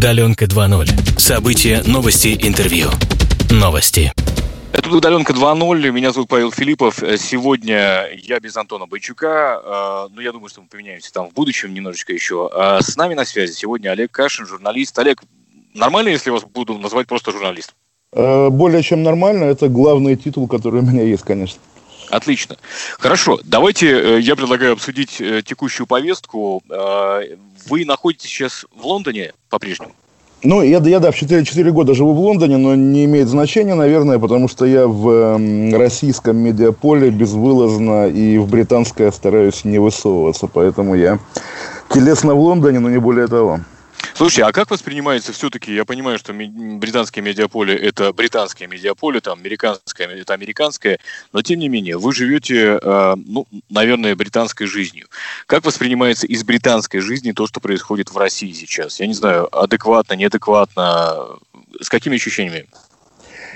Удаленка 2.0. События, новости, интервью. Новости. Это «Удаленка 2.0». Меня зовут Павел Филиппов. Сегодня я без Антона Бойчука, э, но я думаю, что мы поменяемся там в будущем немножечко еще. А с нами на связи сегодня Олег Кашин, журналист. Олег, нормально, если вас буду называть просто журналистом? Э, более чем нормально. Это главный титул, который у меня есть, конечно. Отлично. Хорошо. Давайте э, я предлагаю обсудить текущую повестку. Вы находитесь сейчас в Лондоне по-прежнему? Ну, я, я да, в 4, 4 года живу в Лондоне, но не имеет значения, наверное, потому что я в э, российском медиаполе безвылазно и в британское стараюсь не высовываться. Поэтому я телесно в Лондоне, но не более того. Слушай, а как воспринимается все-таки, я понимаю, что британское медиаполе – это британское медиаполе, там, американское – это американское, но тем не менее, вы живете, э, ну, наверное, британской жизнью. Как воспринимается из британской жизни то, что происходит в России сейчас? Я не знаю, адекватно, неадекватно, с какими ощущениями?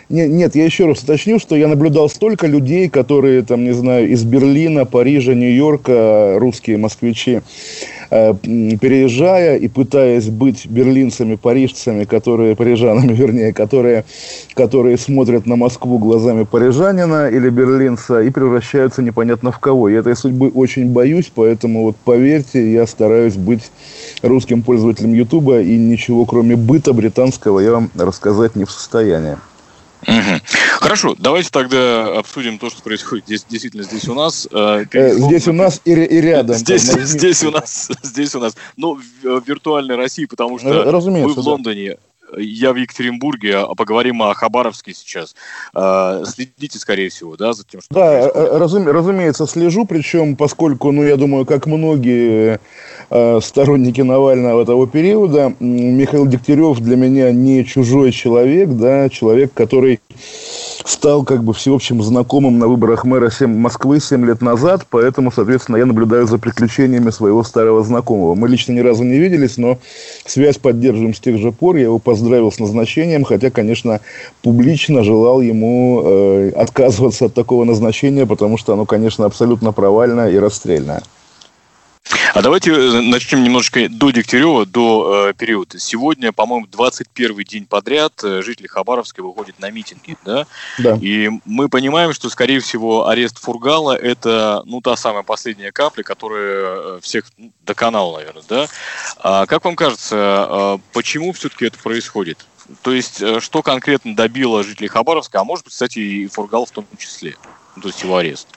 Нет, нет, я еще раз уточню, что я наблюдал столько людей, которые, там, не знаю, из Берлина, Парижа, Нью-Йорка, русские москвичи, переезжая и пытаясь быть берлинцами, парижцами, которые, парижанами, вернее, которые, которые смотрят на Москву глазами парижанина или берлинца и превращаются непонятно в кого. Я этой судьбы очень боюсь, поэтому вот поверьте, я стараюсь быть русским пользователем Ютуба и ничего кроме быта британского я вам рассказать не в состоянии. Угу. Хорошо, давайте тогда обсудим то, что происходит здесь, действительно здесь у нас. Э, э здесь у нас и, и рядом. Здесь, там, здесь у нас, здесь у нас. Ну, в виртуальной России, потому что Разумеется, мы в Лондоне. Я в Екатеринбурге, а поговорим о Хабаровске сейчас. Э, следите, скорее всего, да, за тем, что Да, э, разум, разумеется, слежу, причем, поскольку, ну, я думаю, как многие Э, сторонники Навального этого периода. Михаил Дегтярев для меня не чужой человек, да, человек, который стал как бы всеобщим знакомым на выборах мэра 7, Москвы 7 лет назад, поэтому, соответственно, я наблюдаю за приключениями своего старого знакомого. Мы лично ни разу не виделись, но связь поддерживаем с тех же пор. Я его поздравил с назначением, хотя, конечно, публично желал ему э, отказываться от такого назначения, потому что оно, конечно, абсолютно провальное и расстрельное. А давайте э, начнем немножечко до Дегтярева, до э, периода. Сегодня, по-моему, 21 день подряд э, жители Хабаровска выходят на митинги, да? Да. И мы понимаем, что, скорее всего, арест Фургала – это, ну, та самая последняя капля, которая э, всех ну, доконала, наверное, да? А как вам кажется, почему все-таки это происходит? То есть, что конкретно добило жителей Хабаровска, а может быть, кстати, и Фургал в том числе, то есть его арест?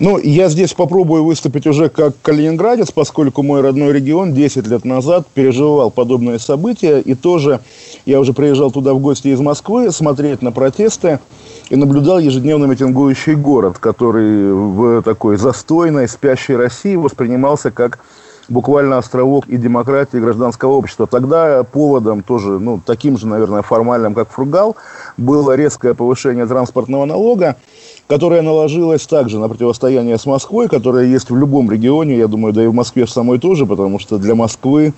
Ну, я здесь попробую выступить уже как калининградец, поскольку мой родной регион 10 лет назад переживал подобные события. И тоже я уже приезжал туда в гости из Москвы смотреть на протесты и наблюдал ежедневно митингующий город, который в такой застойной, спящей России воспринимался как буквально островок и демократии, и гражданского общества. Тогда поводом тоже, ну, таким же, наверное, формальным, как Фругал, было резкое повышение транспортного налога которая наложилась также на противостояние с Москвой, которое есть в любом регионе, я думаю, да и в Москве в самой тоже, потому что для Москвы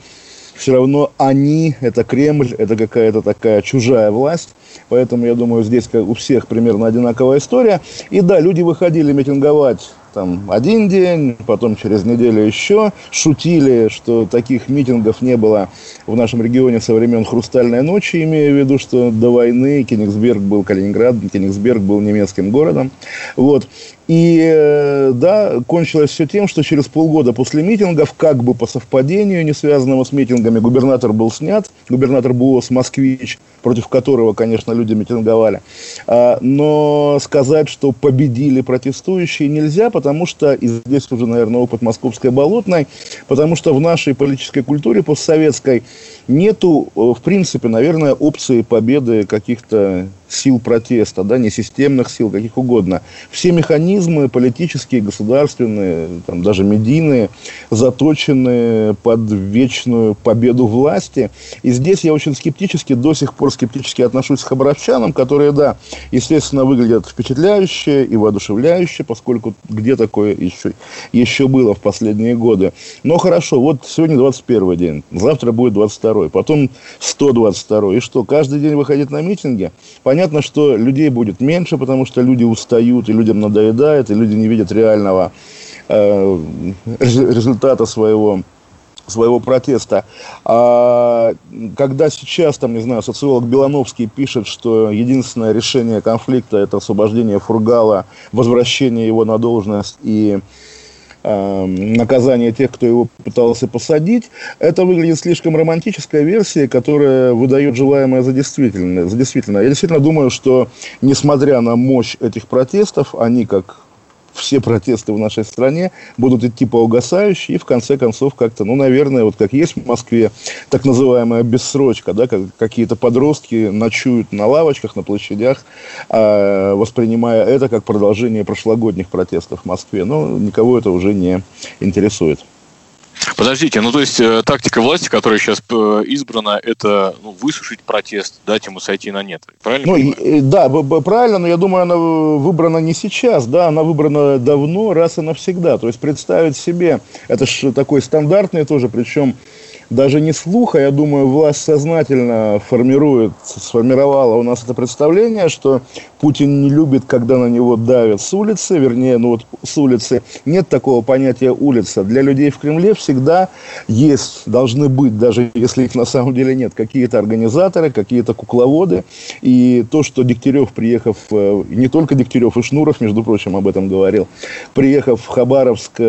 все равно они, это Кремль, это какая-то такая чужая власть. Поэтому, я думаю, здесь у всех примерно одинаковая история. И да, люди выходили митинговать там один день, потом через неделю еще. Шутили, что таких митингов не было в нашем регионе со времен «Хрустальной ночи», имея в виду, что до войны Кенигсберг был Калининград, Кенигсберг был немецким городом. Вот. И э, да, кончилось все тем, что через полгода после митингов, как бы по совпадению, не связанному с митингами, губернатор был снят, губернатор БУОС Москвич, против которого, конечно, люди митинговали. А, но сказать, что победили протестующие, нельзя, потому что, и здесь уже, наверное, опыт московской болотной, потому что в нашей политической культуре постсоветской нету, э, в принципе, наверное, опции победы каких-то сил протеста, да, не системных сил, каких угодно. Все механизмы политические, государственные, там, даже медийные, заточены под вечную победу власти. И здесь я очень скептически, до сих пор скептически отношусь к хабаровчанам, которые, да, естественно, выглядят впечатляюще и воодушевляюще, поскольку где такое еще, еще было в последние годы. Но хорошо, вот сегодня 21 день, завтра будет 22 потом 122 И что, каждый день выходить на митинги? Понятно, что людей будет меньше, потому что люди устают, и людям надоедает, и люди не видят реального э, результата своего своего протеста. А когда сейчас, там, не знаю, социолог Белановский пишет, что единственное решение конфликта – это освобождение Фургала, возвращение его на должность и наказание тех, кто его пытался посадить, это выглядит слишком романтическая версия, которая выдает желаемое за действительное. За действительное. Я действительно думаю, что несмотря на мощь этих протестов, они как все протесты в нашей стране будут идти по угасающей, и в конце концов как-то, ну, наверное, вот как есть в Москве так называемая бессрочка, да, как какие-то подростки ночуют на лавочках, на площадях, э, воспринимая это как продолжение прошлогодних протестов в Москве. Но никого это уже не интересует. Подождите, ну то есть э, тактика власти, которая сейчас э, избрана, это ну, высушить протест, дать ему сойти на нет. Правильно? Ну, и, да, правильно, но я думаю, она выбрана не сейчас, да, она выбрана давно, раз и навсегда. То есть представить себе, это же такой стандартный тоже, причем даже не слуха, я думаю, власть сознательно формирует, сформировала у нас это представление, что Путин не любит, когда на него давят с улицы, вернее, ну вот с улицы. Нет такого понятия улица. Для людей в Кремле всегда есть, должны быть, даже если их на самом деле нет, какие-то организаторы, какие-то кукловоды. И то, что Дегтярев, приехав, э, не только Дегтярев и Шнуров, между прочим, об этом говорил, приехав в Хабаровск,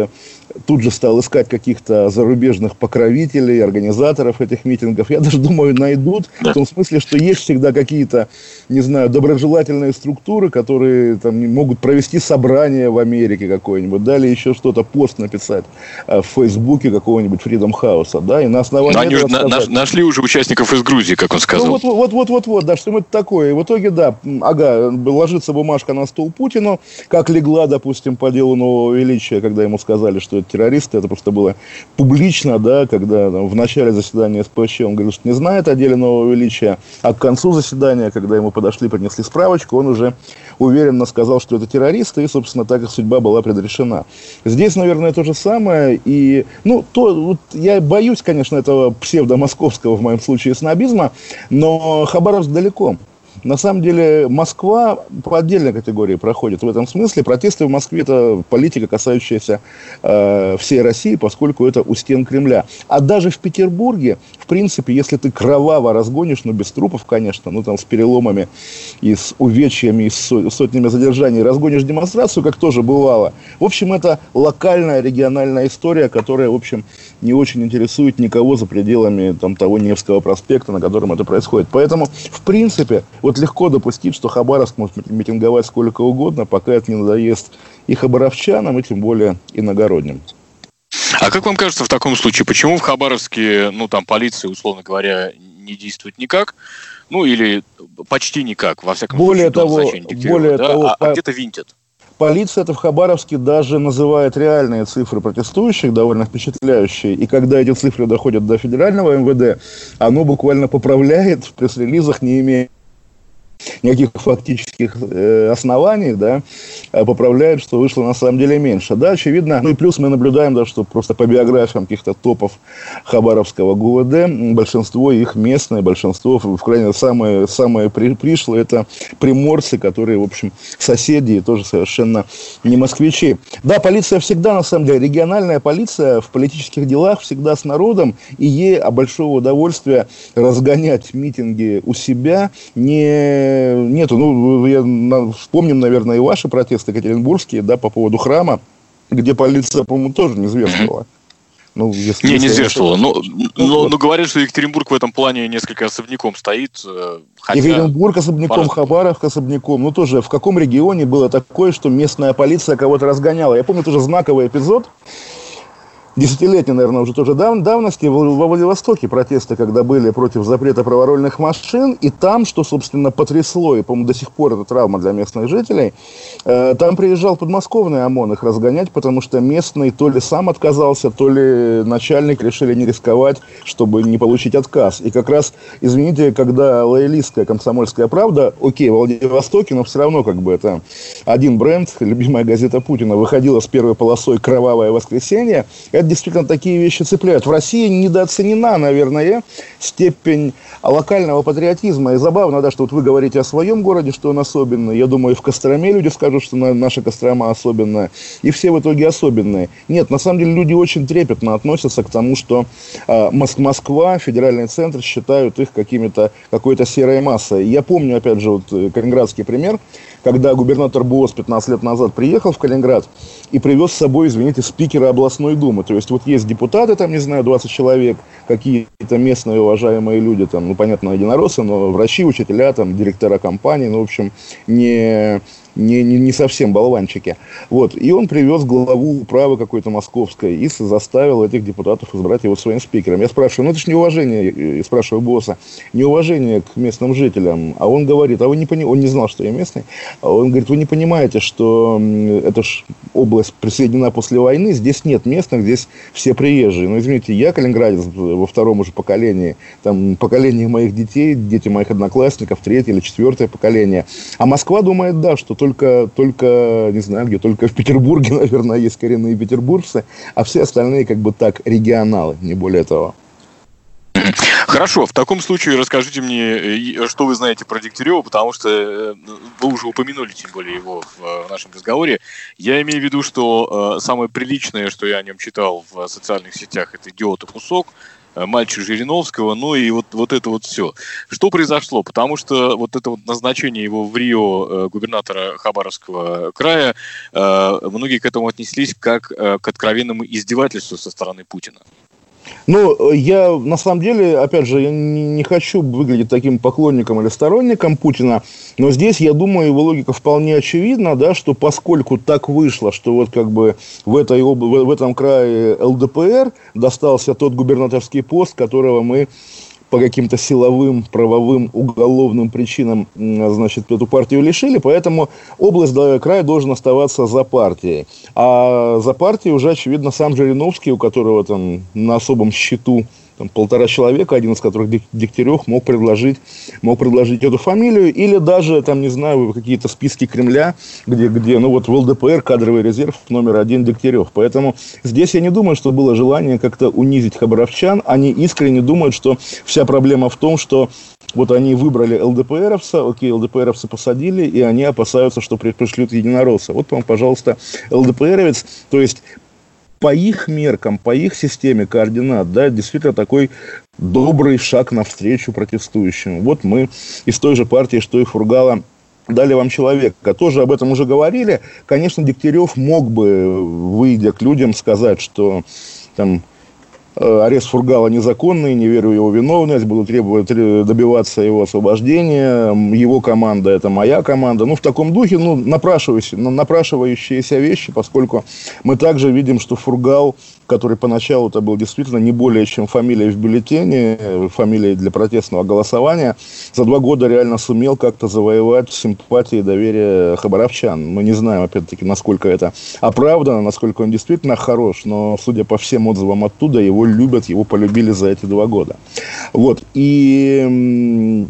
тут же стал искать каких-то зарубежных покровителей, организаторов этих митингов. Я даже думаю, найдут. В том смысле, что есть всегда какие-то, не знаю, доброжелательные структуры, которые там могут провести собрание в Америке какое-нибудь, далее еще что-то, пост написать э, в Фейсбуке какого-нибудь Freedom House, да, и на основании Но они уже сказать, нашли уже участников из Грузии, как он сказал. Ну, вот, вот, вот, вот, вот, да, что это такое. И в итоге, да, ага, ложится бумажка на стол Путину, как легла, допустим, по делу нового величия, когда ему сказали, что это террористы, это просто было публично, да, когда там, в начале заседания СПЧ он говорил, что не знает о деле нового величия, а к концу заседания, когда ему подошли, принесли справочку, он уже уверенно сказал, что это террористы, и, собственно, так их судьба была предрешена. Здесь, наверное, то же самое, и, ну, то, вот, я боюсь, конечно, этого псевдомосковского, в моем случае, снобизма, но Хабаровск далеко. На самом деле Москва по отдельной категории проходит в этом смысле. Протесты в Москве – это политика, касающаяся э, всей России, поскольку это у стен Кремля. А даже в Петербурге, в принципе, если ты кроваво разгонишь, ну, без трупов, конечно, ну, там, с переломами и с увечьями, и с сотнями задержаний, разгонишь демонстрацию, как тоже бывало. В общем, это локальная, региональная история, которая, в общем, не очень интересует никого за пределами там, того Невского проспекта, на котором это происходит. Поэтому, в принципе, вот легко допустить, что Хабаровск может митинговать сколько угодно, пока это не надоест и хабаровчанам, и тем более иногородним. А как вам кажется в таком случае, почему в Хабаровске, ну, там, полиция, условно говоря, не действует никак, ну, или почти никак, во всяком более случае, того, более да? того, а, а где-то винтят? Полиция это в Хабаровске даже называет реальные цифры протестующих, довольно впечатляющие. И когда эти цифры доходят до федерального МВД, оно буквально поправляет в пресс-релизах, не имея никаких фактических э, оснований, да, а поправляют, что вышло на самом деле меньше. Да, очевидно, ну и плюс мы наблюдаем, да, что просто по биографиям каких-то топов Хабаровского ГУВД, большинство их местное, большинство, в крайней самые, самые при, это приморцы, которые, в общем, соседи и тоже совершенно не москвичи. Да, полиция всегда, на самом деле, региональная полиция в политических делах всегда с народом, и ей а большого удовольствия разгонять митинги у себя не нету. Ну, я, вспомним, наверное, и ваши протесты екатеринбургские, да, по поводу храма, где полиция, по-моему, тоже не зверствовала. Ну, если не, не зверствовала. Но, ну, но, вот. но говорят, что Екатеринбург в этом плане несколько особняком стоит. Э, хотя Екатеринбург особняком, Хабаровск особняком. Ну, тоже в каком регионе было такое, что местная полиция кого-то разгоняла? Я помню тоже знаковый эпизод десятилетней, наверное, уже тоже дав давности во Владивостоке протесты, когда были против запрета праворольных машин, и там, что, собственно, потрясло, и, по-моему, до сих пор это травма для местных жителей, э, там приезжал подмосковный ОМОН их разгонять, потому что местный то ли сам отказался, то ли начальник решили не рисковать, чтобы не получить отказ. И как раз, извините, когда лоялистская комсомольская правда, окей, в Владивостоке, но все равно как бы это один бренд, любимая газета Путина, выходила с первой полосой «Кровавое воскресенье», это действительно такие вещи цепляют. В России недооценена, наверное, степень локального патриотизма. И забавно, да, что вот вы говорите о своем городе, что он особенный. Я думаю, и в Костроме люди скажут, что наша Кострома особенная. И все в итоге особенные. Нет, на самом деле люди очень трепетно относятся к тому, что э, Москва, федеральный центр считают их какими-то, какой-то серой массой. Я помню, опять же, вот э, калининградский пример, когда губернатор БОС 15 лет назад приехал в Калининград и привез с собой, извините, спикера областной думы. То есть вот есть депутаты, там, не знаю, 20 человек, какие-то местные уважаемые люди, там, ну, понятно, единороссы, но врачи, учителя, там, директора компаний, ну, в общем, не не, не, не совсем болванчики. Вот. И он привез главу управы какой-то московской и заставил этих депутатов избрать его своим спикером. Я спрашиваю, ну это же неуважение, я спрашиваю босса, неуважение к местным жителям. А он говорит, а вы не понимаете, он не знал, что я местный, а он говорит, вы не понимаете, что эта ж область присоединена после войны, здесь нет местных, здесь все приезжие. Ну, извините, я калининградец во втором уже поколении, там поколение моих детей, дети моих одноклассников, третье или четвертое поколение. А Москва думает, да, что только, только, не знаю где, только в Петербурге, наверное, есть коренные петербуржцы, а все остальные как бы так регионалы, не более того. Хорошо, в таком случае расскажите мне, что вы знаете про Дегтярева, потому что э, вы уже упомянули, тем более, его в нашем разговоре. Я имею в виду, что э, самое приличное, что я о нем читал в социальных сетях, это «Идиот и кусок», Э, мальчик Жириновского, ну и вот, вот это вот все. Что произошло? Потому что вот это вот назначение его в Рио э, губернатора Хабаровского края, э, многие к этому отнеслись как к откровенному издевательству со стороны Путина. Ну, я на самом деле, опять же, я не, хочу выглядеть таким поклонником или сторонником Путина, но здесь, я думаю, его логика вполне очевидна, да, что поскольку так вышло, что вот как бы в, этой, в, в этом крае ЛДПР достался тот губернаторский пост, которого мы по каким-то силовым, правовым, уголовным причинам, значит, эту партию лишили, поэтому область да, края должен оставаться за партией. А за партией уже, очевидно, сам Жириновский, у которого там на особом счету там, полтора человека, один из которых Дегтярев, мог предложить, мог предложить эту фамилию, или даже, там, не знаю, какие-то списки Кремля, где, где, ну, вот в ЛДПР кадровый резерв номер один Дегтярев. Поэтому здесь я не думаю, что было желание как-то унизить хабаровчан. Они искренне думают, что вся проблема в том, что вот они выбрали ЛДПРовца, окей, ЛДПРовца посадили, и они опасаются, что пришлют единоросса. Вот вам, пожалуйста, ЛДПРовец, то есть по их меркам, по их системе координат, да, действительно такой добрый шаг навстречу протестующим. Вот мы из той же партии, что и Фургала, дали вам человека. Тоже об этом уже говорили. Конечно, Дегтярев мог бы, выйдя к людям, сказать, что там арест Фургала незаконный, не верю в его виновность, буду требовать добиваться его освобождения. Его команда – это моя команда. Ну, в таком духе, ну, напрашивающиеся, напрашивающиеся вещи, поскольку мы также видим, что Фургал который поначалу это был действительно не более чем фамилия в бюллетене, фамилия для протестного голосования, за два года реально сумел как-то завоевать симпатии и доверие хабаровчан. Мы не знаем, опять-таки, насколько это оправдано, насколько он действительно хорош, но, судя по всем отзывам оттуда, его любят, его полюбили за эти два года. Вот. И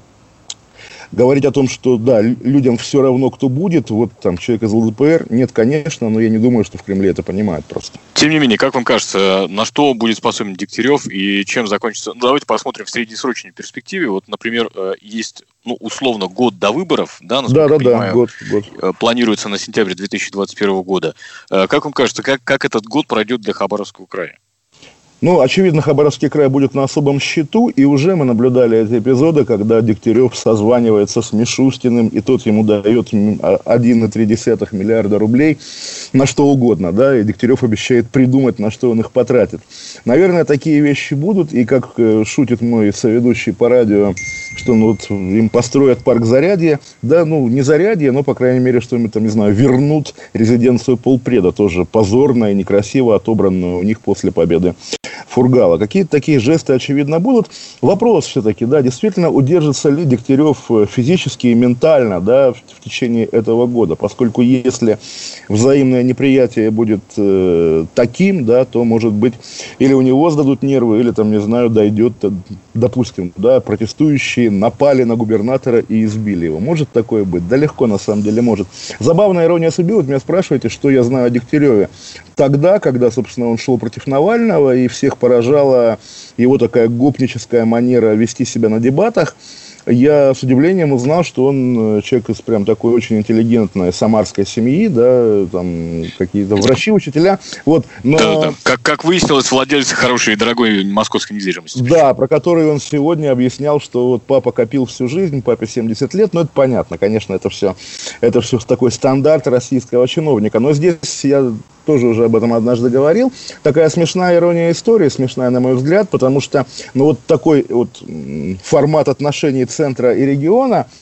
говорить о том, что да, людям все равно, кто будет, вот там человек из ЛДПР, нет, конечно, но я не думаю, что в Кремле это понимают просто. Тем не менее, как вам кажется, на что будет способен Дегтярев и чем закончится? Ну, давайте посмотрим в среднесрочной перспективе. Вот, например, э, есть ну, условно, год до выборов, да, да, да, понимаю, да, год, год. Э, планируется на сентябрь 2021 года. Э, как вам кажется, как, как этот год пройдет для Хабаровского края? Ну, очевидно, Хабаровский край будет на особом счету, и уже мы наблюдали эти эпизоды, когда Дегтярев созванивается с Мишустиным, и тот ему дает 1,3 а, миллиарда рублей на что угодно, да, и Дегтярев обещает придумать, на что он их потратит. Наверное, такие вещи будут, и как э, шутит мой соведущий по радио, что ну, вот им построят парк Зарядье, да, ну, не Зарядье, но, по крайней мере, что им там, не знаю, вернут резиденцию полпреда, тоже позорно и некрасиво отобранную у них после победы Фургала. Какие-то такие жесты, очевидно, будут. Вопрос все-таки, да, действительно, удержится ли Дегтярев э, физически и ментально, да, в, в течение этого года, поскольку если взаимное неприятие будет э, таким, да, то, может быть, или у него сдадут нервы, или, там, не знаю, дойдет, э, допустим, да, протестующие напали на губернатора и избили его. Может такое быть? Да легко, на самом деле, может. Забавная ирония судьбы, вот меня спрашиваете, что я знаю о Дегтяреве. тогда, когда, собственно, он шел против Навального, и всех поражала его такая гопническая манера вести себя на дебатах, я с удивлением узнал, что он э, человек из прям такой очень интеллигентной самарской семьи, да, там какие-то врачи, учителя, вот, но... Да, да. Как, как выяснилось, владелец хорошей и дорогой московской недвижимости. Да, про который он сегодня объяснял, что вот папа копил всю жизнь, папе 70 лет, но это понятно, конечно, это все, это все такой стандарт российского чиновника, но здесь я тоже уже об этом однажды говорил. Такая смешная ирония истории, смешная, на мой взгляд, потому что ну, вот такой вот формат отношений центра и региона –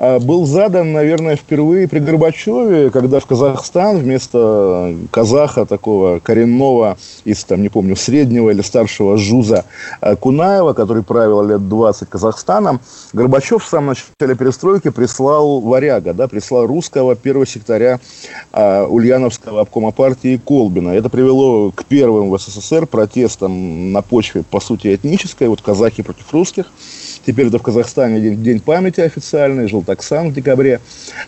был задан, наверное, впервые при Горбачеве, когда в Казахстан вместо казаха такого коренного из, там, не помню, среднего или старшего Жуза а, Кунаева, который правил лет 20 Казахстаном, Горбачев в самом начале перестройки прислал варяга, да, прислал русского первого секретаря а, Ульяновского обкома партии Колбина. Это привело к первым в СССР протестам на почве, по сути, этнической, вот казахи против русских. Теперь это в Казахстане день, день памяти официальный, Желтоксан в декабре.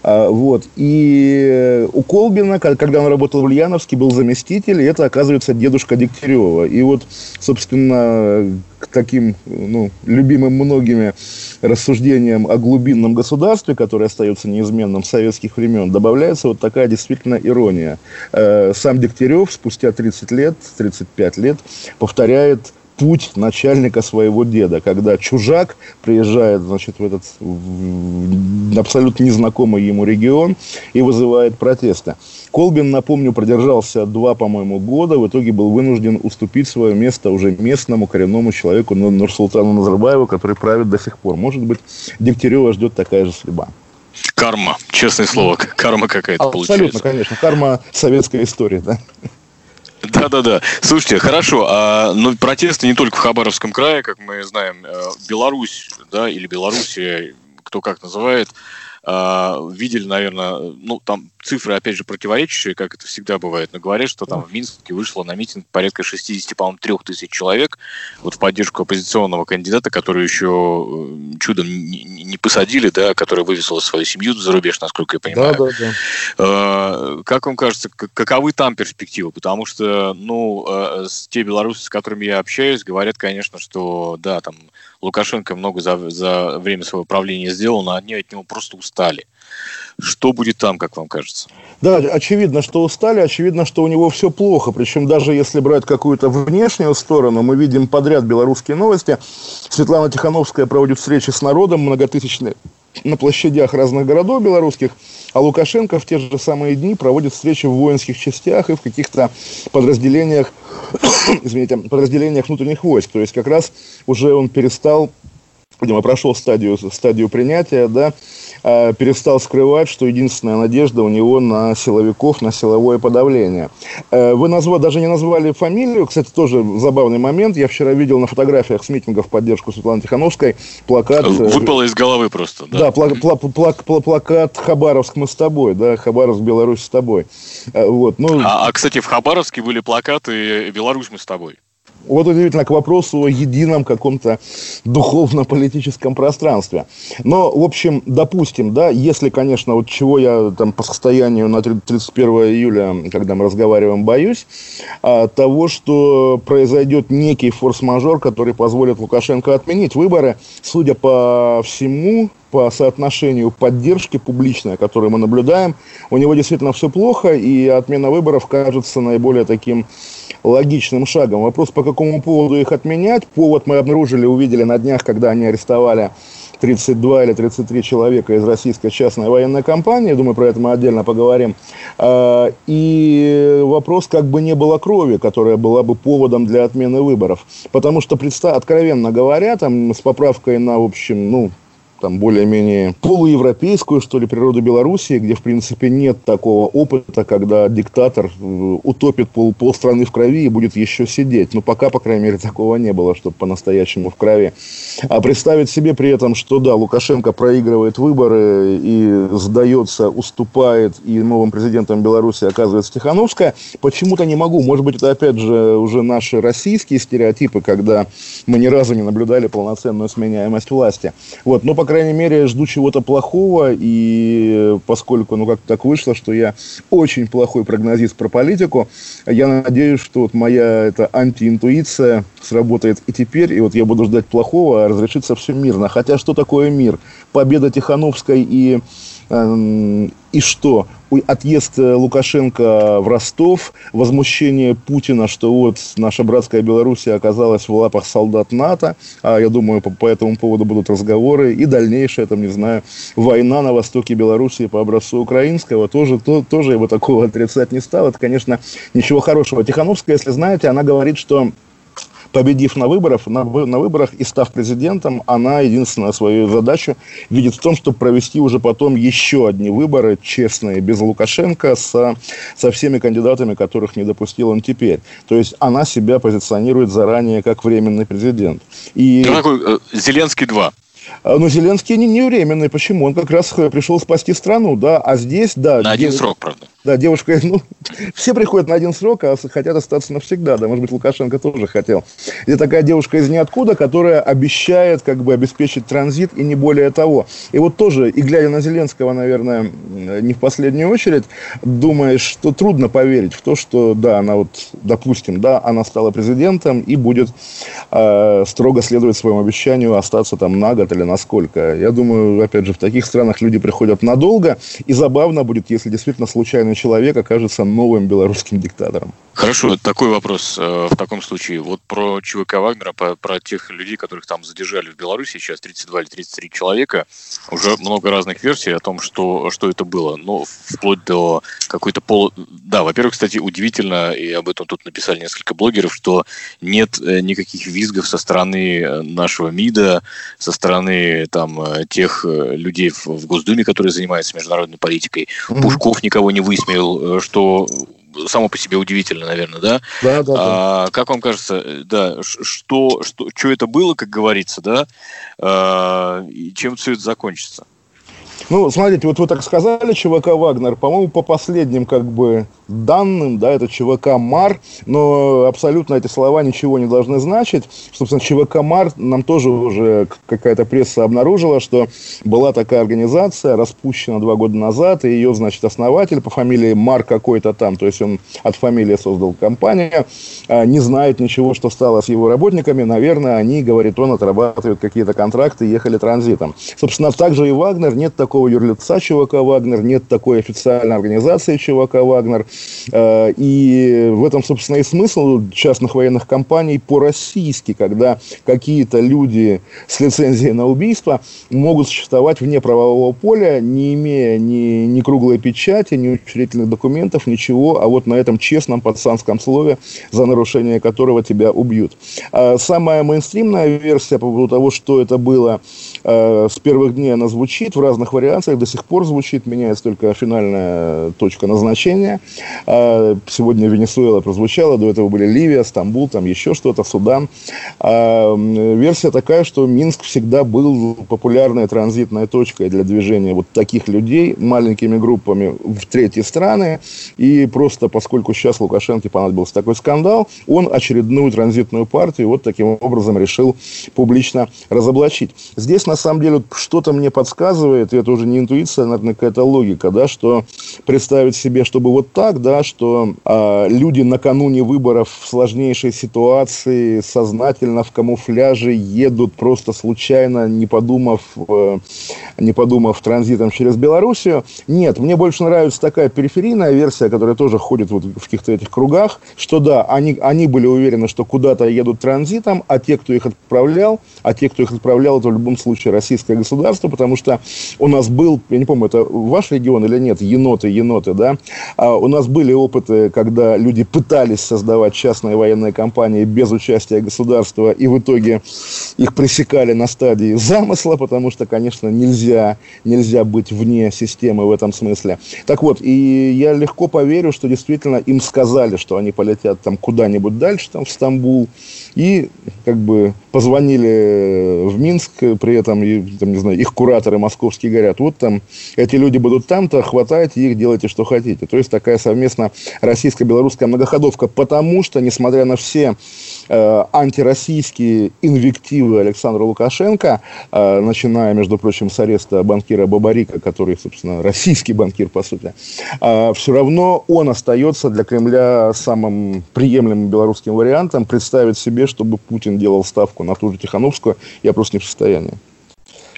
А, вот. И у Колбина, когда он работал в Ульяновске, был заместитель, и это, оказывается, дедушка Дегтярева. И вот, собственно, к таким ну, любимым многими рассуждениям о глубинном государстве, которое остается неизменным с советских времен, добавляется вот такая действительно ирония. Э, сам Дегтярев спустя 30 лет, 35 лет повторяет путь начальника своего деда, когда чужак приезжает, значит, в этот в абсолютно незнакомый ему регион и вызывает протесты. Колбин, напомню, продержался два, по-моему, года, в итоге был вынужден уступить свое место уже местному коренному человеку Нурсултану Назарбаеву, который правит до сих пор. Может быть, Дегтярева ждет такая же судьба. Карма, честное слово, карма какая-то получается. Абсолютно, конечно, карма советской истории, да. Да-да-да. Слушайте, хорошо. А, но протесты не только в Хабаровском крае, как мы знаем. Э, Беларусь, да, или Белоруссия, кто как называет, видели, наверное, ну, там цифры, опять же, противоречащие, как это всегда бывает, но говорят, что там в Минске вышло на митинг порядка 60, по-моему, 3 тысяч человек вот в поддержку оппозиционного кандидата, который еще э, чудом не посадили, да, который вывесил свою семью за рубеж, насколько я понимаю. Да, да, да. А, как вам кажется, каковы там перспективы? Потому что, ну, э, те белорусы, с которыми я общаюсь, говорят, конечно, что, да, там Лукашенко много за, за время своего правления сделал, но они от него просто устали. Что будет там, как вам кажется? Да, очевидно, что устали, очевидно, что у него все плохо. Причем даже если брать какую-то внешнюю сторону, мы видим подряд белорусские новости. Светлана Тихановская проводит встречи с народом многотысячные на площадях разных городов белорусских, а Лукашенко в те же самые дни проводит встречи в воинских частях и в каких-то подразделениях, извините, подразделениях внутренних войск. То есть как раз уже он перестал, видимо, прошел стадию, стадию принятия, да, перестал скрывать, что единственная надежда у него на силовиков, на силовое подавление. Э, вы назвали, даже не назвали фамилию, кстати, тоже забавный момент. Я вчера видел на фотографиях с миттингов в поддержку Светланы Тихановской плакат... Э, Выпало из головы просто, да? Да, пла пла пла пла плакат «Хабаровск мы с тобой», да, «Хабаровск, Беларусь с тобой». Э, вот, ну... а, а, кстати, в Хабаровске были плакаты «Беларусь мы с тобой». Вот удивительно к вопросу о едином каком-то духовно-политическом пространстве. Но, в общем, допустим, да, если, конечно, вот чего я там по состоянию на 31 июля, когда мы разговариваем, боюсь, а, того, что произойдет некий форс-мажор, который позволит Лукашенко отменить выборы, судя по всему, по соотношению поддержки публичной, которую мы наблюдаем, у него действительно все плохо, и отмена выборов кажется наиболее таким логичным шагом. Вопрос, по какому поводу их отменять. Повод мы обнаружили, увидели на днях, когда они арестовали 32 или 33 человека из российской частной военной компании. Думаю, про это мы отдельно поговорим. А, и вопрос, как бы не было крови, которая была бы поводом для отмены выборов. Потому что, откровенно говоря, там, с поправкой на, в общем, ну, там более-менее полуевропейскую, что ли, природу Белоруссии, где, в принципе, нет такого опыта, когда диктатор э, утопит пол, полстраны в крови и будет еще сидеть. Ну, пока, по крайней мере, такого не было, чтобы по-настоящему в крови. А представить себе при этом, что, да, Лукашенко проигрывает выборы и сдается, уступает, и новым президентом Беларуси оказывается Тихановская, почему-то не могу. Может быть, это, опять же, уже наши российские стереотипы, когда мы ни разу не наблюдали полноценную сменяемость власти. Вот, но пока крайней мере, жду чего-то плохого, и поскольку, ну, как так вышло, что я очень плохой прогнозист про политику, я надеюсь, что вот моя эта антиинтуиция сработает и теперь, и вот я буду ждать плохого, а разрешится все мирно. Хотя что такое мир? Победа Тихановской и и что? Отъезд э, Лукашенко в Ростов, возмущение Путина, что вот наша братская Белоруссия оказалась в лапах солдат НАТО, а я думаю, по, по этому поводу будут разговоры, и дальнейшая, там, не знаю, война на востоке Белоруссии по образцу украинского, тоже, то, тоже бы такого отрицать не стал. Это, конечно, ничего хорошего. Тихановская, если знаете, она говорит, что победив на выборах, на, на выборах и став президентом, она единственную свою задачу видит в том, чтобы провести уже потом еще одни выборы честные, без Лукашенко, со, со всеми кандидатами, которых не допустил он теперь. То есть она себя позиционирует заранее как временный президент. И... Ну, такой, э, Зеленский 2. А, но Зеленский не, не временный. Почему? Он как раз пришел спасти страну, да, а здесь, да... На один срок, правда. Да, девушка, ну, все приходят на один срок, а хотят остаться навсегда, да, может быть, Лукашенко тоже хотел. Это такая девушка из ниоткуда, которая обещает, как бы, обеспечить транзит и не более того. И вот тоже, и глядя на Зеленского, наверное, не в последнюю очередь, думаешь, что трудно поверить в то, что, да, она вот, допустим, да, она стала президентом и будет э, строго следовать своему обещанию остаться там на год или на сколько. Я думаю, опять же, в таких странах люди приходят надолго, и забавно будет, если действительно случайный человек окажется новым белорусским диктатором. Хорошо, такой вопрос э, в таком случае. Вот про ЧВК Вагнера, про, про тех людей, которых там задержали в Беларуси, сейчас 32 или 33 человека, уже много разных версий о том, что, что это было. Но вплоть до какой-то пол... Да, во-первых, кстати, удивительно, и об этом тут написали несколько блогеров, что нет э, никаких визгов со стороны э, нашего МИДа, со стороны там тех людей в, в Госдуме, которые занимаются международной политикой. Mm-hmm. Пушков никого не высмеял, что само по себе удивительно, наверное, да? Да, да. А, да. Как вам кажется, да, что, что, что это было, как говорится, да, а, и чем все это закончится? Ну, смотрите, вот вы так сказали, ЧВК «Вагнер», по-моему, по последним, как бы, данным, да, это ЧВК МАР, но абсолютно эти слова ничего не должны значить. Собственно, ЧВК МАР нам тоже уже какая-то пресса обнаружила, что была такая организация, распущена два года назад, и ее, значит, основатель по фамилии Мар какой-то там, то есть он от фамилии создал компанию, а, не знает ничего, что стало с его работниками, наверное, они, говорит он, отрабатывают какие-то контракты, ехали транзитом. Собственно, также и Вагнер, нет такого юрлица ЧВК Вагнер, нет такой официальной организации ЧВК Вагнер, и в этом, собственно, и смысл частных военных компаний по-российски, когда какие-то люди с лицензией на убийство могут существовать вне правового поля, не имея ни, ни круглой печати, ни учредительных документов, ничего, а вот на этом честном пацанском слове, за нарушение которого тебя убьют. А самая мейнстримная версия по поводу того, что это было, э, с первых дней она звучит в разных вариациях, до сих пор звучит, меняется только финальная точка назначения. А, сегодня Венесуэла прозвучала, до этого были Ливия, Стамбул, там еще что-то, Судан. А, версия такая, что Минск всегда был популярной транзитной точкой для движения вот таких людей маленькими группами в третьи страны. И просто поскольку сейчас Лукашенко понадобился такой скандал, он очередную транзитную партию вот таким образом решил публично разоблачить. Здесь, на самом деле, что-то мне подсказывает, и это уже не интуиция, а, наверное, какая-то логика, да, что представить себе, чтобы вот так, да, что э, люди накануне выборов в сложнейшей ситуации сознательно в камуфляже едут просто случайно, не подумав, э, не подумав транзитом через Белоруссию. Нет, мне больше нравится такая периферийная версия, которая тоже ходит вот в каких-то этих кругах, что да, они, они были уверены, что куда-то едут транзитом, а те, кто их отправлял, а те, кто их отправлял, это в любом случае российское государство, потому что у нас был, я не помню, это ваш регион или нет, еноты, еноты, да, а у нас были опыты, когда люди пытались создавать частные военные компании без участия государства, и в итоге их пресекали на стадии замысла, потому что, конечно, нельзя, нельзя быть вне системы в этом смысле. Так вот, и я легко поверю, что действительно им сказали, что они полетят там куда-нибудь дальше, там в Стамбул, и как бы позвонили в Минск, при этом, там, не знаю, их кураторы московские говорят, вот там эти люди будут там-то, хватайте их, делайте, что хотите. То есть такая совместно российско-белорусская многоходовка, потому что, несмотря на все э, антироссийские инвективы Александра Лукашенко, э, начиная, между прочим, с ареста банкира Бабарика, который, собственно, российский банкир, по сути, э, все равно он остается для Кремля самым приемлемым белорусским вариантом. Представить себе, чтобы Путин делал ставку на ту же Тихановскую, я просто не в состоянии.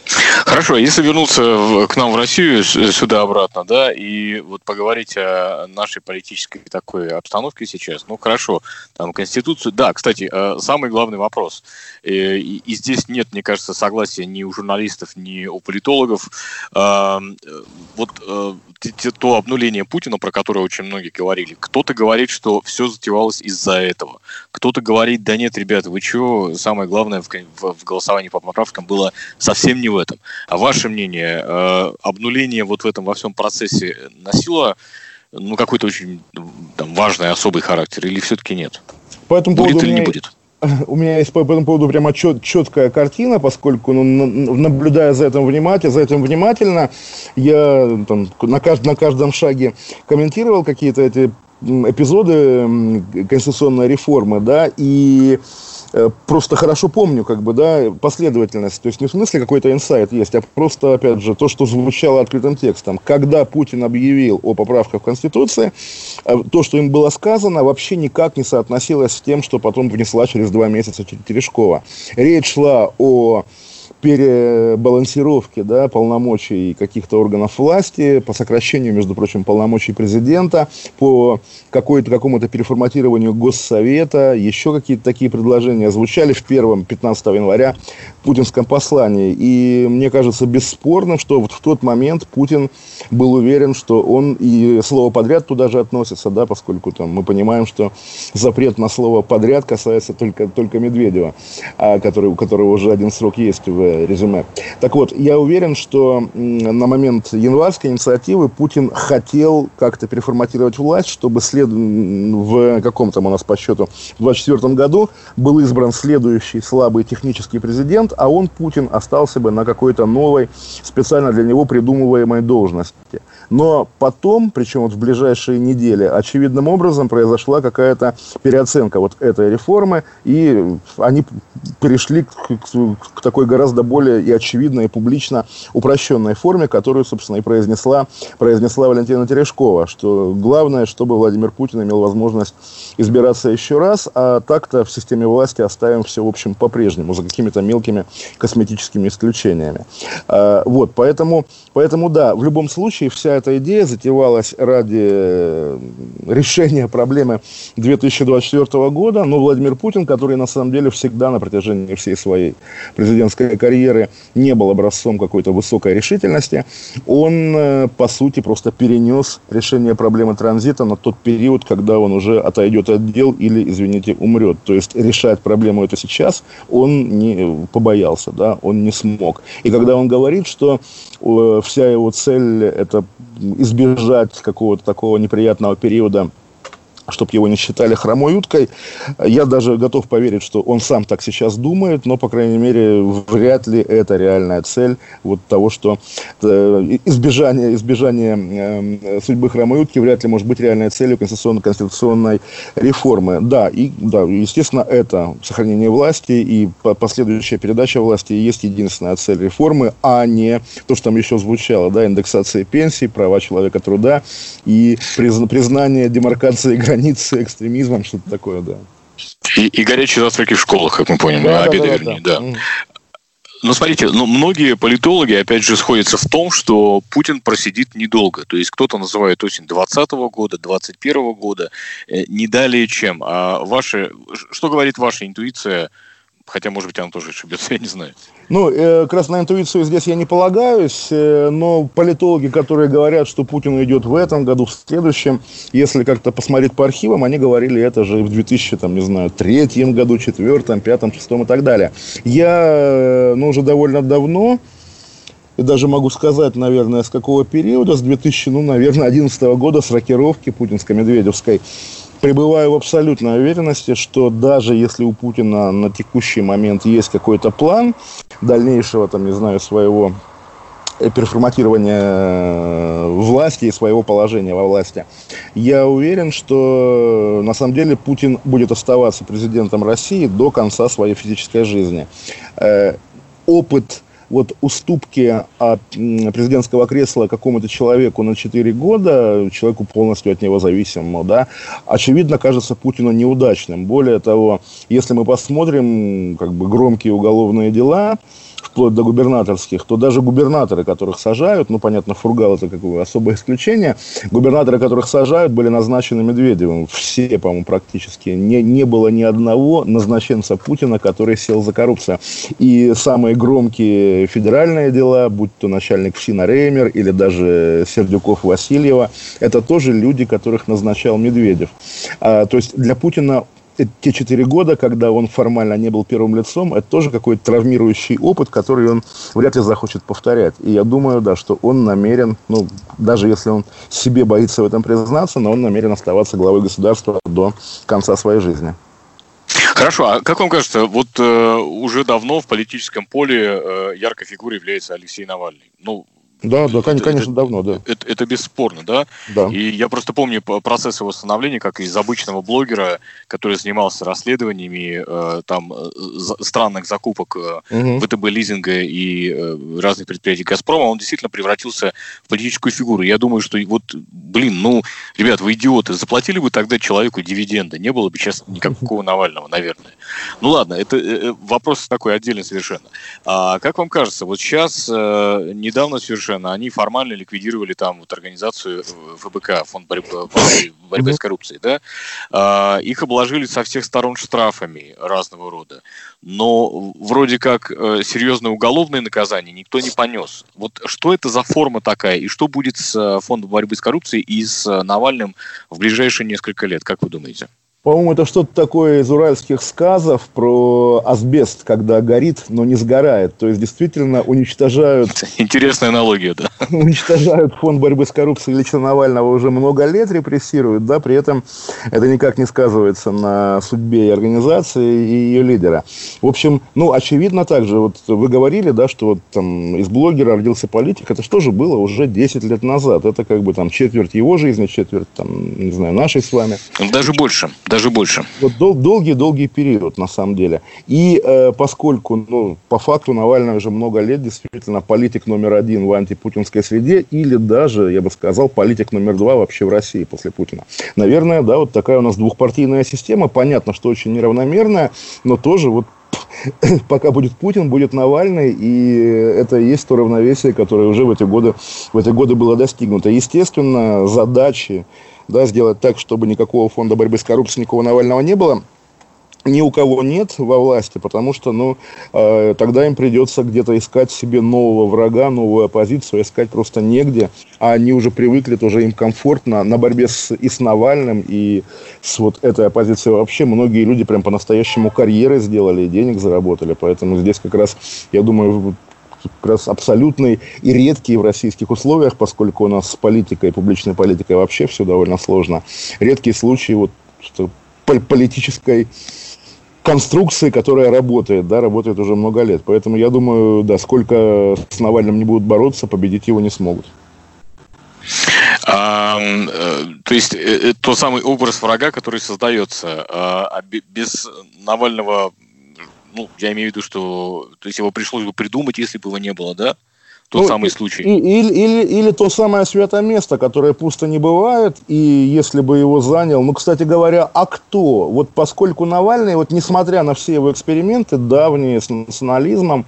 Хорошо, если вернуться к нам в Россию, сюда обратно, да, и вот поговорить о нашей политической такой обстановке сейчас, ну хорошо, там Конституцию, да, кстати, э, самый главный вопрос, э, и, и здесь нет, мне кажется, согласия ни у журналистов, ни у политологов, э, вот то обнуление Путина, про которое очень многие говорили, кто-то говорит, что все затевалось из-за этого, кто-то говорит, да нет, ребята, вы чего, самое главное в, в, в голосовании по поправкам было совсем не в этом. А ваше мнение, э, обнуление вот в этом во всем процессе носило ну, какой-то очень там, важный, особый характер или все-таки нет? По этому будет или не будет? У меня есть по этому поводу прямо чет, четкая картина, поскольку, ну, наблюдая за этим внимательно, за этим внимательно, я там, на, кажд, на каждом шаге комментировал какие-то эти эпизоды конституционной реформы, да, и просто хорошо помню, как бы, да, последовательность. То есть не в смысле какой-то инсайт есть, а просто, опять же, то, что звучало открытым текстом. Когда Путин объявил о поправках в Конституции, э, то, что им было сказано, вообще никак не соотносилось с тем, что потом внесла через два месяца Терешкова. Речь шла о перебалансировки да, полномочий каких-то органов власти, по сокращению, между прочим, полномочий президента, по какой-то, какому-то переформатированию Госсовета, еще какие-то такие предложения звучали в первом 15 января путинском послании. И мне кажется бесспорным, что вот в тот момент Путин был уверен, что он и слово подряд туда же относится, да, поскольку там мы понимаем, что запрет на слово подряд касается только, только Медведева, а, который, у которого уже один срок есть в резюме. Так вот, я уверен, что на момент январской инициативы Путин хотел как-то переформатировать власть, чтобы след... в каком там у нас по счету, в 2024 году был избран следующий слабый технический президент, а он, Путин, остался бы на какой-то новой, специально для него придумываемой должности. Но потом, причем вот в ближайшие недели, очевидным образом произошла какая-то переоценка вот этой реформы, и они перешли к, к, к такой гораздо более и очевидной, и публично упрощенной форме, которую, собственно, и произнесла, произнесла Валентина Терешкова, что главное, чтобы Владимир Путин имел возможность избираться еще раз, а так-то в системе власти оставим все, в общем, по-прежнему, за какими-то мелкими косметическими исключениями. А, вот, поэтому, поэтому, да, в любом случае вся эта идея затевалась ради э, решения проблемы 2024 года, но Владимир Путин, который на самом деле всегда на протяжении всей своей президентской карьеры не был образцом какой-то высокой решительности, он, э, по сути, просто перенес решение проблемы транзита на тот период, когда он уже отойдет от дел или, извините, умрет. То есть решать проблему это сейчас он не побоялся, да, он не смог. И когда он говорит, что э, вся его цель это избежать какого-то такого неприятного периода чтобы его не считали хромой уткой. Я даже готов поверить, что он сам так сейчас думает, но, по крайней мере, вряд ли это реальная цель вот того, что э, избежание, избежание э, судьбы хромой утки вряд ли может быть реальной целью конституционной, конституционной реформы. Да, и, да, естественно, это сохранение власти и последующая передача власти есть единственная цель реформы, а не то, что там еще звучало, да, индексация пенсий, права человека труда и признание демаркации границ границы экстремизмом, что-то такое, да. И, и горячие завтраки в школах, как мы поняли, да, обеды, да, вернее, да. да. Но смотрите, ну, многие политологи, опять же, сходятся в том, что Путин просидит недолго. То есть кто-то называет осень 2020 года, 2021 года, э, не далее чем. А ваши, что говорит ваша интуиция Хотя, может быть, она тоже ошибется, я не знаю. Ну, э, как раз на интуицию здесь я не полагаюсь, э, но политологи, которые говорят, что Путин идет в этом году, в следующем, если как-то посмотреть по архивам, они говорили это же в 2000, там, не знаю, третьем году, четвертом, пятом, шестом и так далее. Я, э, ну, уже довольно давно, и даже могу сказать, наверное, с какого периода, с 2000, ну, наверное, 2011 года, с рокировки путинско-медведевской, пребываю в абсолютной уверенности, что даже если у Путина на текущий момент есть какой-то план дальнейшего, там, не знаю, своего переформатирования власти и своего положения во власти. Я уверен, что на самом деле Путин будет оставаться президентом России до конца своей физической жизни. Опыт вот уступки от президентского кресла какому-то человеку на 4 года, человеку полностью от него зависимому, да, очевидно, кажется Путину неудачным. Более того, если мы посмотрим как бы громкие уголовные дела, вплоть до губернаторских, то даже губернаторы, которых сажают, ну, понятно, Фургал это какое особое исключение, губернаторы, которых сажают, были назначены Медведевым. Все, по-моему, практически. Не, не было ни одного назначенца Путина, который сел за коррупцию. И самые громкие федеральные дела, будь то начальник ФСИНа Реймер или даже Сердюков Васильева, это тоже люди, которых назначал Медведев. А, то есть для Путина те четыре года, когда он формально не был первым лицом, это тоже какой-то травмирующий опыт, который он вряд ли захочет повторять. И я думаю, да, что он намерен, ну, даже если он себе боится в этом признаться, но он намерен оставаться главой государства до конца своей жизни. Хорошо, а как вам кажется, вот э, уже давно в политическом поле э, яркой фигурой является Алексей Навальный. Ну, да, да, конечно, это, давно, да. Это, это бесспорно, да? Да. И я просто помню процесс его становления, как из обычного блогера, который занимался расследованиями э, там э, странных закупок э, угу. ВТБ лизинга и э, разных предприятий Газпрома, он действительно превратился в политическую фигуру. Я думаю, что вот, блин, ну, ребят, вы идиоты, заплатили бы тогда человеку дивиденды, не было бы сейчас никакого Навального, наверное. Ну ладно, это э, э, вопрос такой отдельный совершенно. А как вам кажется, вот сейчас э, недавно совершенно совершенно, они формально ликвидировали там вот организацию э, ФБК, Фонд борьбы, борьбы с коррупцией, да, а, их обложили со всех сторон штрафами разного рода, но вроде как э, серьезное уголовное наказание никто не понес. Вот что это за форма такая, и что будет с э, Фондом борьбы с коррупцией и с Навальным в ближайшие несколько лет, как вы думаете? По-моему, это что-то такое из уральских сказов про асбест, когда горит, но не сгорает. То есть, действительно, уничтожают... Интересная аналогия, да. Уничтожают фонд борьбы с коррупцией лично Навального уже много лет, репрессируют, да, при этом это никак не сказывается на судьбе и организации, и ее лидера. В общем, ну, очевидно также, вот вы говорили, да, что вот там из блогера родился политик, это что же было уже 10 лет назад. Это как бы там четверть его жизни, четверть, там, не знаю, нашей с вами. Даже больше даже больше. Вот дол- долгий-долгий период, на самом деле. И э, поскольку, ну, по факту Навальный уже много лет действительно политик номер один в антипутинской среде, или даже, я бы сказал, политик номер два вообще в России после Путина. Наверное, да, вот такая у нас двухпартийная система. Понятно, что очень неравномерная, но тоже вот пока будет Путин, будет Навальный, и это и есть то равновесие, которое уже в эти годы, в эти годы было достигнуто. Естественно, задачи да, сделать так, чтобы никакого фонда борьбы с коррупцией, никакого Навального не было, ни у кого нет во власти, потому что, ну, э, тогда им придется где-то искать себе нового врага, новую оппозицию, искать просто негде, а они уже привыкли, тоже им комфортно на борьбе с, и с Навальным, и с вот этой оппозицией вообще. Многие люди прям по-настоящему карьеры сделали денег заработали, поэтому здесь как раз, я думаю, как раз абсолютный и редкий в российских условиях, поскольку у нас с политикой, публичной политикой вообще все довольно сложно. Редкий случай вот политической конструкции, которая работает, да, работает уже много лет. Поэтому я думаю, да, сколько с Навальным не будут бороться, победить его не смогут. А, то есть э, э, тот самый образ врага, который создается, а, а без Навального ну, я имею в виду, что то есть его пришлось бы придумать, если бы его не было, да? Тот ну, самый случай. И, или, или, или то самое святое место, которое пусто не бывает, и если бы его занял, ну, кстати говоря, а кто? Вот поскольку Навальный, вот несмотря на все его эксперименты давние с национализмом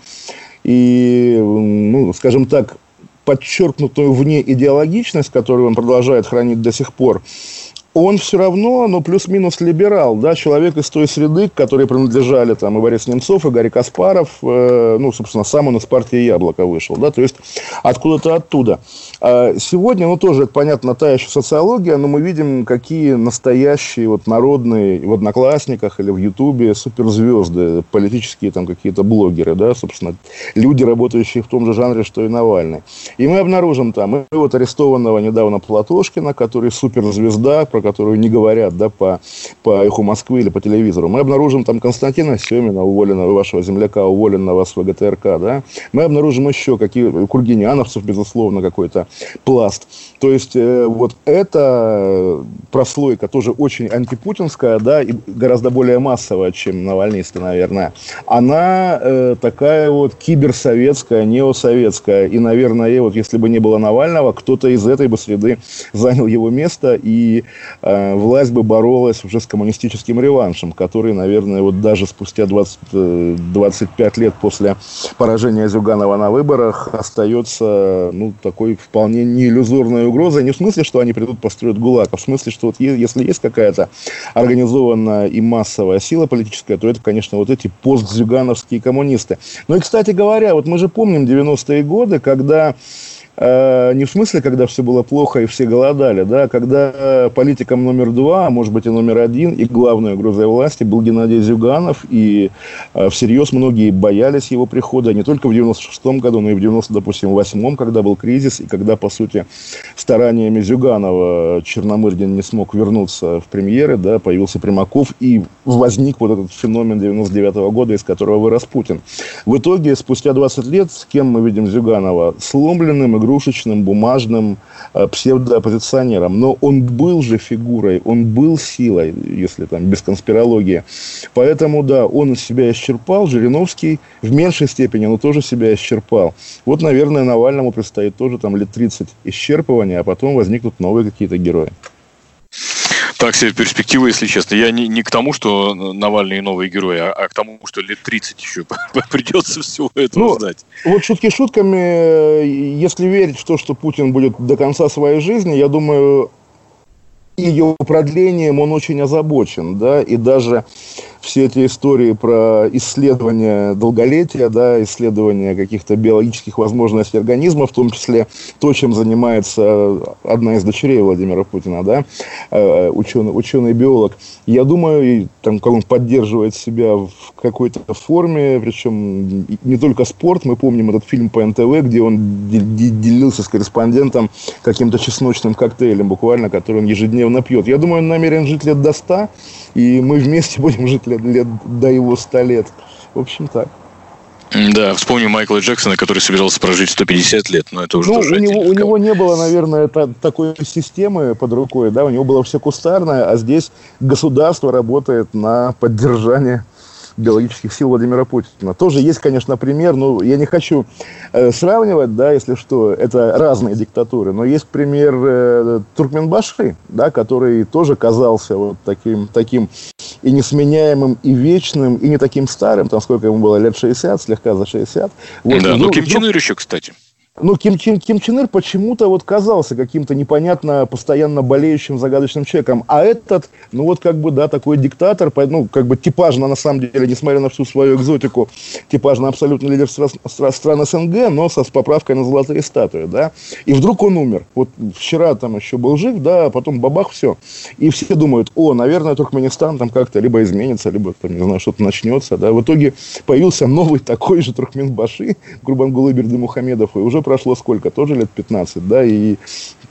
и, ну, скажем так, подчеркнутую вне идеологичность, которую он продолжает хранить до сих пор, он все равно, ну, плюс-минус либерал, да, человек из той среды, к которой принадлежали там и Борис Немцов, и Гарри Каспаров, э, ну, собственно, сам он из партии «Яблоко» вышел, да, то есть откуда-то оттуда. А сегодня, ну, тоже, это понятно, та еще социология, но мы видим, какие настоящие вот народные в «Одноклассниках» или в Ютубе суперзвезды, политические там какие-то блогеры, да, собственно, люди, работающие в том же жанре, что и Навальный. И мы обнаружим там и вот арестованного недавно Платошкина, который суперзвезда, про которую не говорят да, по, по эху Москвы или по телевизору. Мы обнаружим там Константина Семина, уволенного, вашего земляка, уволенного с ВГТРК. Да? Мы обнаружим еще какие кургиняновцев, безусловно, какой-то пласт. То есть, э, вот эта прослойка тоже очень антипутинская, да, и гораздо более массовая, чем навальнисты, наверное. Она э, такая вот киберсоветская, неосоветская. И, наверное, вот если бы не было Навального, кто-то из этой бы среды занял его место, и власть бы боролась уже с коммунистическим реваншем, который, наверное, вот даже спустя 20, 25 э, лет после поражения Зюганова на выборах остается, ну, такой вполне не иллюзорной угрозой. Не в смысле, что они придут построить ГУЛАГ, а в смысле, что вот если есть какая-то организованная и массовая сила политическая, то это, конечно, вот эти постзюгановские коммунисты. Ну и, кстати говоря, вот мы же помним 90-е годы, когда Э, не в смысле, когда все было плохо и все голодали, да, когда политиком номер два, а может быть и номер один, и главной угрозой власти был Геннадий Зюганов, и э, всерьез многие боялись его прихода, не только в 96-м году, но и в 90, допустим, 8-м, когда был кризис, и когда, по сути, стараниями Зюганова Черномырдин не смог вернуться в премьеры, да, появился Примаков, и возник вот этот феномен 99 -го года, из которого вырос Путин. В итоге, спустя 20 лет, с кем мы видим Зюганова? Сломленным, игрушечным, бумажным э, псевдооппозиционером. Но он был же фигурой, он был силой, если там без конспирологии. Поэтому, да, он себя исчерпал. Жириновский в меньшей степени, но тоже себя исчерпал. Вот, наверное, Навальному предстоит тоже там лет 30 исчерпывания, а потом возникнут новые какие-то герои. Так себе перспектива, если честно. Я не, не к тому, что Навальный новый герой, а, а к тому, что лет 30 еще придется всего этого ну, знать. Вот шутки шутками, если верить в то, что Путин будет до конца своей жизни, я думаю, ее продлением он очень озабочен, да, и даже все эти истории про исследование долголетия, да, исследование каких-то биологических возможностей организма, в том числе то, чем занимается одна из дочерей Владимира Путина, да, э, ученый, ученый-биолог. Я думаю, там, как он поддерживает себя в какой-то форме, причем не только спорт, мы помним этот фильм по НТВ, где он делился с корреспондентом каким-то чесночным коктейлем буквально, который он ежедневно пьет. Я думаю, он намерен жить лет до 100, и мы вместе будем жить лет, лет до его 100 лет. В общем, так. Да, вспомню Майкла Джексона, который собирался прожить 150 лет, но это уже ну, у него, у него не было, наверное, та, такой системы под рукой, да, у него было все кустарное, а здесь государство работает на поддержание биологических сил Владимира Путина. Тоже есть, конечно, пример, но я не хочу э, сравнивать, да, если что, это разные диктатуры, но есть пример э, Туркменбаши, да, который тоже казался вот таким, таким и несменяемым, и вечным, и не таким старым, там сколько ему было, лет 60, слегка за 60. Вот, да, ну, Ким Чен Ир еще, кстати. Ну, Ким, Ким, Ким Чен Ир почему-то вот казался каким-то непонятно постоянно болеющим загадочным человеком. А этот, ну вот как бы, да, такой диктатор, ну, как бы типажно, на самом деле, несмотря на всю свою экзотику, типажно абсолютно лидер стран, стран СНГ, но со, с поправкой на золотые статуи, да. И вдруг он умер. Вот вчера там еще был жив, да, а потом бабах, все. И все думают, о, наверное, Туркменистан там как-то либо изменится, либо, там, не знаю, что-то начнется, да. В итоге появился новый такой же Туркменбаши, Гурбангулы Бердымухамедов, и уже прошло сколько? Тоже лет 15, да, и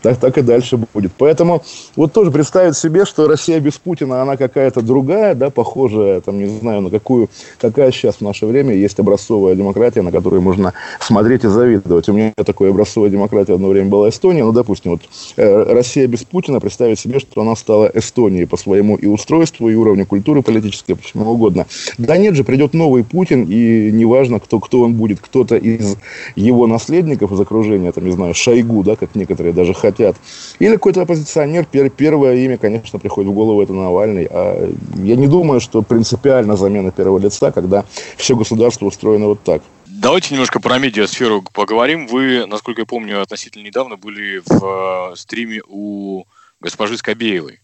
так, так и дальше будет. Поэтому вот тоже представить себе, что Россия без Путина, она какая-то другая, да, похожая, там, не знаю, на какую, какая сейчас в наше время есть образцовая демократия, на которую можно смотреть и завидовать. У меня такая образцовая демократия одно время была Эстония, ну, допустим, вот э, Россия без Путина, представить себе, что она стала Эстонией по своему и устройству, и уровню культуры политической, почему угодно. Да нет же, придет новый Путин, и неважно, кто, кто он будет, кто-то из его наследников, из окружения, там, не знаю, Шойгу, да, как некоторые даже хотят, или какой-то оппозиционер, пер, первое имя, конечно, приходит в голову, это Навальный. А я не думаю, что принципиально замена первого лица, когда все государство устроено вот так. Давайте немножко про медиасферу поговорим. Вы, насколько я помню, относительно недавно были в э, стриме у госпожи Скобеевой.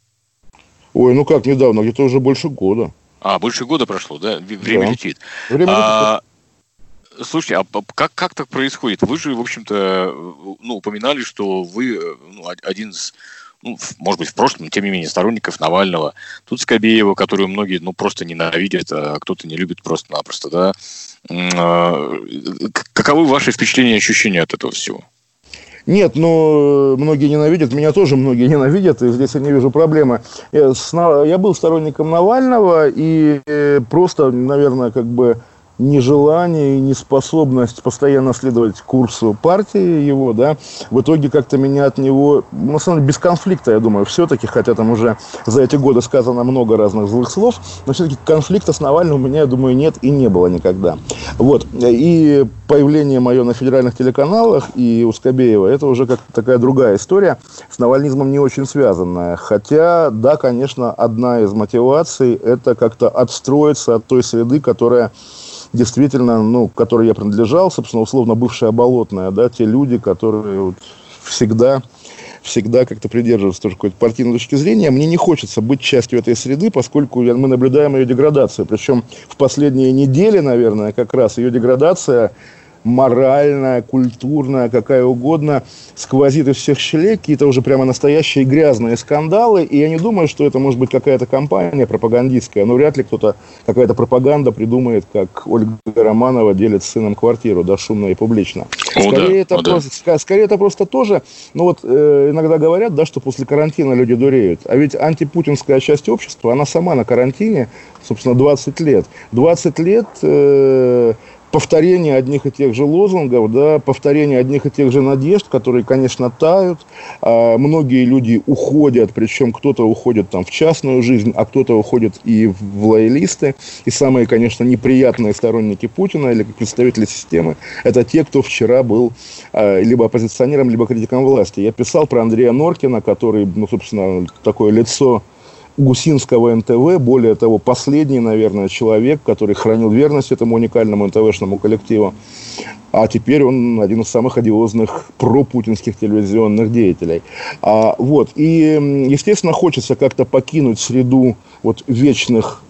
Ой, ну как недавно, где-то уже больше года. А, больше года прошло, да? Время да. летит. Время а, летит. Слушайте, а как, как так происходит? Вы же, в общем-то, ну, упоминали, что вы ну, один из ну, может быть, в прошлом, тем не менее, сторонников Навального. Тут Скобеева, которую многие, ну, просто ненавидят, а кто-то не любит просто-напросто, да. А, каковы ваши впечатления и ощущения от этого всего? Нет, но многие ненавидят, меня тоже многие ненавидят, и здесь я не вижу проблемы. Я, я был сторонником Навального, и э, просто, наверное, как бы нежелание и неспособность постоянно следовать курсу партии его, да, в итоге как-то меня от него, на самом деле, без конфликта, я думаю, все-таки, хотя там уже за эти годы сказано много разных злых слов, но все-таки конфликта с Навальным у меня, я думаю, нет и не было никогда. Вот. И появление мое на федеральных телеканалах и у Скобеева, это уже как такая другая история, с навальнизмом не очень связанная. Хотя, да, конечно, одна из мотиваций – это как-то отстроиться от той среды, которая действительно, ну, которой я принадлежал, собственно, условно бывшая болотная, да, те люди, которые вот всегда всегда как-то придерживаться тоже какой-то партийной точки зрения. Мне не хочется быть частью этой среды, поскольку мы наблюдаем ее деградацию. Причем в последние недели, наверное, как раз ее деградация моральная, культурная, какая угодно, сквозит из всех щелей, какие-то уже прямо настоящие грязные скандалы, и я не думаю, что это может быть какая-то компания пропагандистская, но вряд ли кто-то, какая-то пропаганда придумает, как Ольга Романова делит с сыном квартиру, да, шумно и публично. О, скорее, да, это о, просто, да. скорее это просто тоже, ну вот э, иногда говорят, да, что после карантина люди дуреют, а ведь антипутинская часть общества, она сама на карантине, собственно, 20 лет. 20 лет э, повторение одних и тех же лозунгов, да, повторение одних и тех же надежд, которые, конечно, тают. А многие люди уходят, причем кто-то уходит там в частную жизнь, а кто-то уходит и в лоялисты. И самые, конечно, неприятные сторонники Путина или представители системы, это те, кто вчера был а, либо оппозиционером, либо критиком власти. Я писал про Андрея Норкина, который, ну, собственно, такое лицо Гусинского НТВ, более того, последний, наверное, человек, который хранил верность этому уникальному НТВшному коллективу. А теперь он один из самых одиозных пропутинских телевизионных деятелей. А, вот. И, естественно, хочется как-то покинуть среду вот вечных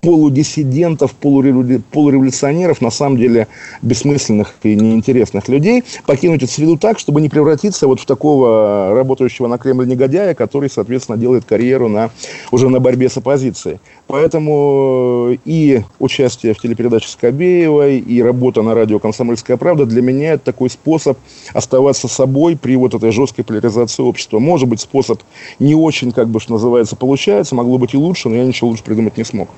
полудиссидентов, полуреволюционеров, на самом деле бессмысленных и неинтересных людей, покинуть эту среду так, чтобы не превратиться вот в такого работающего на Кремль негодяя, который, соответственно, делает карьеру на, уже на борьбе с оппозицией. Поэтому и участие в телепередаче Скобеевой, и работа на радио «Комсомольская правда» для меня это такой способ оставаться собой при вот этой жесткой поляризации общества. Может быть, способ не очень, как бы, что называется, получается, могло быть и лучше, но я ничего лучше придумать не смог.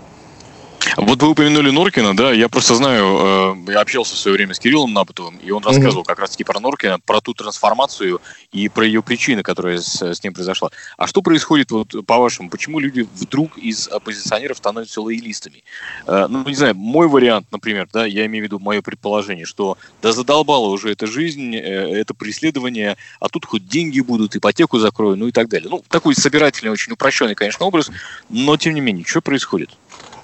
Вот вы упомянули Норкина, да, я просто знаю, э, я общался в свое время с Кириллом Напотовым, и он рассказывал mm-hmm. как раз-таки про Норкина, про ту трансформацию и про ее причины, которая с, с ним произошла. А что происходит, вот, по-вашему, почему люди вдруг из оппозиционеров становятся лоялистами? Э, ну, не знаю, мой вариант, например, да, я имею в виду мое предположение, что да задолбала уже эта жизнь, э, это преследование, а тут хоть деньги будут, ипотеку закрою, ну и так далее. Ну, такой собирательный, очень упрощенный, конечно, образ, но тем не менее, что происходит?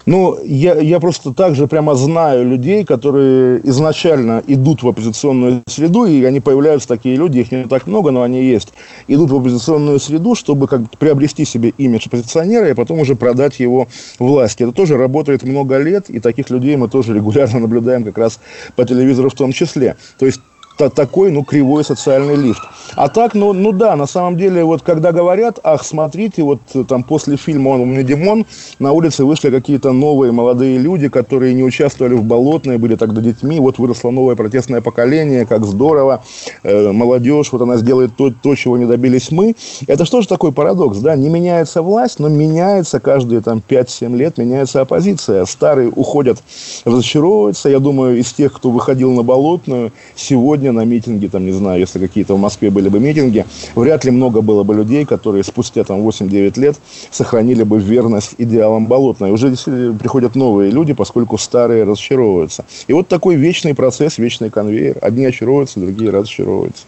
Ну, я, я просто также прямо знаю людей, которые изначально идут в оппозиционную среду, и они появляются, такие люди, их не так много, но они есть, идут в оппозиционную среду, чтобы как бы приобрести себе имидж оппозиционера и потом уже продать его власти. Это тоже работает много лет, и таких людей мы тоже регулярно наблюдаем как раз по телевизору в том числе. То есть такой, ну, кривой социальный лифт. А так, ну, ну да, на самом деле, вот когда говорят, ах, смотрите, вот там после фильма «Он мне Димон» на улице вышли какие-то новые молодые люди, которые не участвовали в болотной, были тогда детьми, вот выросло новое протестное поколение, как здорово, э, молодежь, вот она сделает то, то, чего не добились мы. Это что же такой парадокс, да, не меняется власть, но меняется каждые там 5-7 лет, меняется оппозиция. Старые уходят, разочаровываются, я думаю, из тех, кто выходил на болотную, сегодня сегодня на митинге, там, не знаю, если какие-то в Москве были бы митинги, вряд ли много было бы людей, которые спустя там 8-9 лет сохранили бы верность идеалам Болотной. Уже приходят новые люди, поскольку старые разочаровываются. И вот такой вечный процесс, вечный конвейер. Одни очаровываются, другие разочаровываются.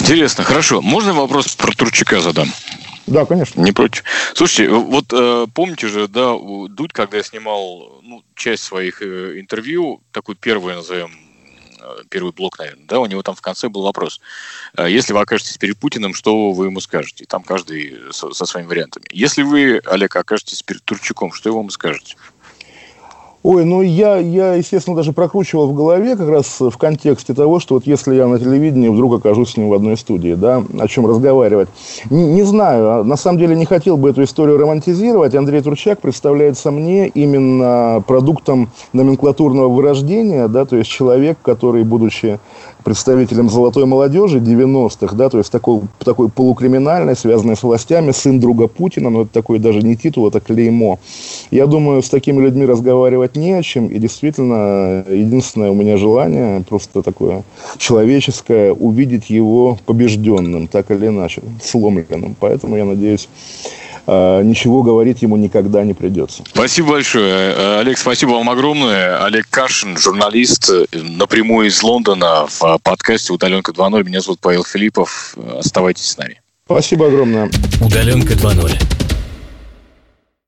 Интересно, хорошо. Можно вопрос про Турчака задам? Да, конечно. Не против. Слушайте, вот э, помните же, да, Дудь, когда я снимал ну, часть своих э, интервью, такой первый, назовем, первый блок, наверное, да, у него там в конце был вопрос. «Э, если вы окажетесь перед Путиным, что вы ему скажете? Там каждый со, со своими вариантами. Если вы, Олег, окажетесь перед Турчаком, что вы ему скажете? Ой, ну я, я, естественно, даже прокручивал в голове как раз в контексте того, что вот если я на телевидении вдруг окажусь с ним в одной студии, да, о чем разговаривать. Не, не знаю, а на самом деле не хотел бы эту историю романтизировать. Андрей Турчак представляется мне именно продуктом номенклатурного вырождения, да, то есть человек, который, будучи представителем золотой молодежи 90-х, да, то есть такой, такой полукриминальной, связанной с властями, сын друга Путина, но это такой даже не титул, это клеймо. Я думаю, с такими людьми разговаривать не о чем, и действительно, единственное у меня желание, просто такое человеческое, увидеть его побежденным, так или иначе, сломленным. Поэтому я надеюсь, ничего говорить ему никогда не придется. Спасибо большое. Э, Олег, спасибо вам огромное. Олег Кашин, журналист, э, напрямую из Лондона в подкасте «Удаленка 2.0». Меня зовут Павел Филиппов. Оставайтесь с нами. Спасибо огромное. «Удаленка 2.0».